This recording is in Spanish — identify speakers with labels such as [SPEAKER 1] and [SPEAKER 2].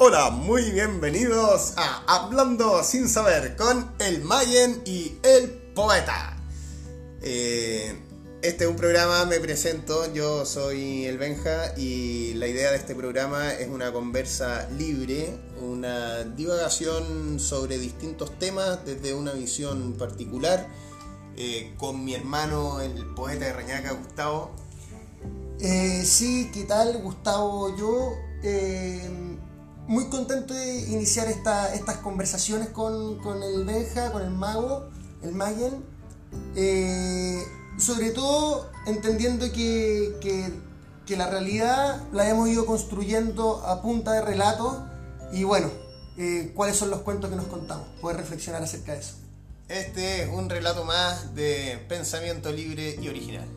[SPEAKER 1] Hola, muy bienvenidos a Hablando sin saber con el Mayen y el poeta. Eh, este es un programa, me presento, yo soy el Benja y la idea de este programa es una conversa libre, una divagación sobre distintos temas desde una visión particular eh, con mi hermano, el poeta de Reñaca, Gustavo.
[SPEAKER 2] Eh, sí, ¿qué tal? Gustavo, yo muy contento de iniciar esta- estas conversaciones con, el Benja, con el mago, el Mayen. Eh, sobre todo entendiendo que, que- que la realidad la hemos ido construyendo a punta de relatos y bueno, eh, cuáles son los cuentos que nos contamos, poder reflexionar acerca de eso.
[SPEAKER 1] Este es un relato más de pensamiento libre y original.